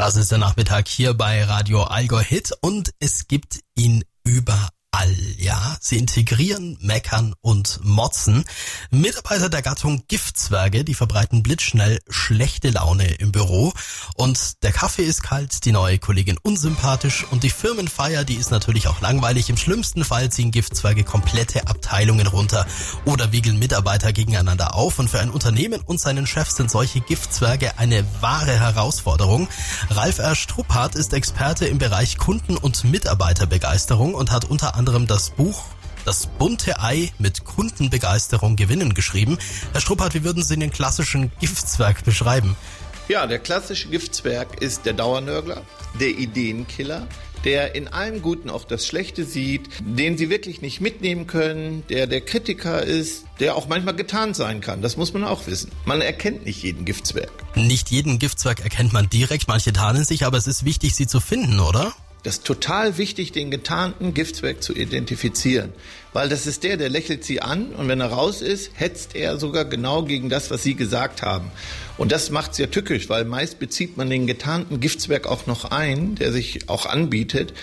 Das ist der Nachmittag hier bei Radio Allgäu Hit und es gibt ihn überall all, ja. Sie integrieren, meckern und motzen. Mitarbeiter der Gattung Giftzwerge, die verbreiten blitzschnell schlechte Laune im Büro. Und der Kaffee ist kalt, die neue Kollegin unsympathisch und die Firmenfeier, die ist natürlich auch langweilig. Im schlimmsten Fall ziehen Giftzwerge komplette Abteilungen runter oder wiegeln Mitarbeiter gegeneinander auf. Und für ein Unternehmen und seinen Chef sind solche Giftzwerge eine wahre Herausforderung. Ralf R. Strupphardt ist Experte im Bereich Kunden- und Mitarbeiterbegeisterung und hat unter anderem das Buch das bunte Ei mit Kundenbegeisterung gewinnen geschrieben. Herr Struppert, wie würden Sie den klassischen Giftzwerg beschreiben? Ja, der klassische Giftzwerg ist der Dauernörgler, der Ideenkiller, der in allem Guten auch das Schlechte sieht, den sie wirklich nicht mitnehmen können, der der Kritiker ist, der auch manchmal getarnt sein kann. Das muss man auch wissen. Man erkennt nicht jeden Giftzwerg. Nicht jeden Giftzwerg erkennt man direkt, manche tarnen sich, aber es ist wichtig, sie zu finden, oder? Das ist total wichtig, den getarnten Giftzwerg zu identifizieren. Weil das ist der, der lächelt sie an und wenn er raus ist, hetzt er sogar genau gegen das, was sie gesagt haben. Und das macht sehr tückisch, weil meist bezieht man den getarnten Giftzwerg auch noch ein, der sich auch anbietet.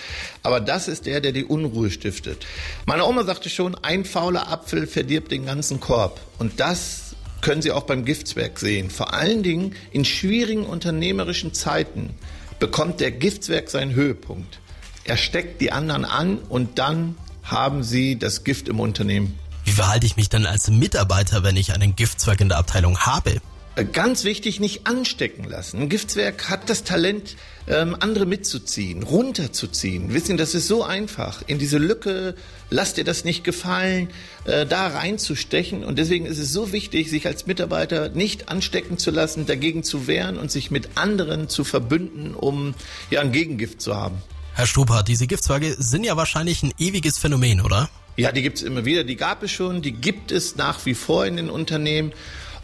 Aber das ist der, der die Unruhe stiftet. Meine Oma sagte schon, ein fauler Apfel verdirbt den ganzen Korb. Und das können Sie auch beim Giftzwerg sehen. Vor allen Dingen in schwierigen unternehmerischen Zeiten bekommt der Giftzwerg seinen Höhepunkt. Er steckt die anderen an und dann haben sie das Gift im Unternehmen. Wie verhalte ich mich denn als Mitarbeiter, wenn ich einen Giftzwerg in der Abteilung habe? Äh, ganz wichtig, nicht anstecken lassen. Ein Giftswerk hat das Talent, ähm, andere mitzuziehen, runterzuziehen. Wissen, das ist so einfach. In diese Lücke, lasst dir das nicht gefallen, äh, da reinzustechen. Und deswegen ist es so wichtig, sich als Mitarbeiter nicht anstecken zu lassen, dagegen zu wehren und sich mit anderen zu verbünden, um ja ein Gegengift zu haben. Herr Stuber, diese Giftzwerge sind ja wahrscheinlich ein ewiges Phänomen, oder? Ja, die gibt es immer wieder. Die gab es schon, die gibt es nach wie vor in den Unternehmen.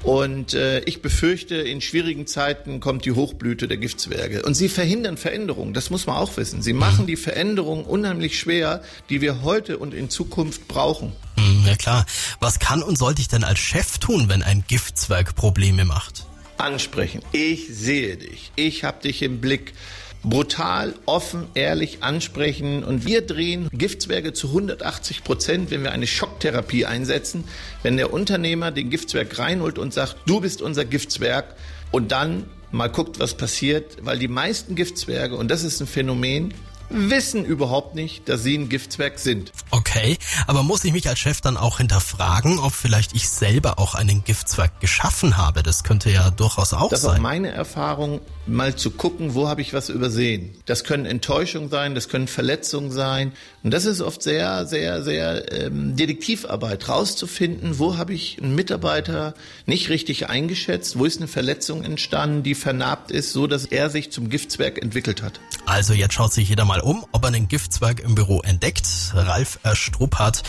Und äh, ich befürchte, in schwierigen Zeiten kommt die Hochblüte der Giftzwerge. Und sie verhindern Veränderungen, das muss man auch wissen. Sie machen die Veränderungen unheimlich schwer, die wir heute und in Zukunft brauchen. Hm, ja klar. Was kann und sollte ich denn als Chef tun, wenn ein Giftzwerg Probleme macht? Ansprechen. Ich sehe dich. Ich habe dich im Blick brutal, offen, ehrlich ansprechen. Und wir drehen Giftzwerge zu 180 Prozent, wenn wir eine Schocktherapie einsetzen. Wenn der Unternehmer den Giftzwerg reinholt und sagt, du bist unser Giftzwerg und dann mal guckt, was passiert, weil die meisten Giftzwerge, und das ist ein Phänomen, wissen überhaupt nicht, dass sie ein Giftzwerg sind. Okay, aber muss ich mich als Chef dann auch hinterfragen, ob vielleicht ich selber auch einen Giftzwerg geschaffen habe? Das könnte ja durchaus auch das sein. Das ist meine Erfahrung, mal zu gucken, wo habe ich was übersehen. Das können Enttäuschungen sein, das können Verletzungen sein. Und das ist oft sehr, sehr, sehr ähm, Detektivarbeit, rauszufinden, wo habe ich einen Mitarbeiter nicht richtig eingeschätzt, wo ist eine Verletzung entstanden, die vernarbt ist, so dass er sich zum Giftzwerg entwickelt hat. Also jetzt schaut sich jeder mal um, ob er einen Giftzwerg im Büro entdeckt. Ralf Struppert,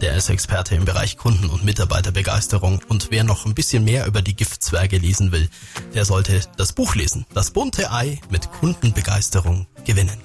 der ist Experte im Bereich Kunden- und Mitarbeiterbegeisterung. Und wer noch ein bisschen mehr über die Giftzwerge lesen will, der sollte das Buch lesen. Das bunte Ei mit Kundenbegeisterung gewinnen.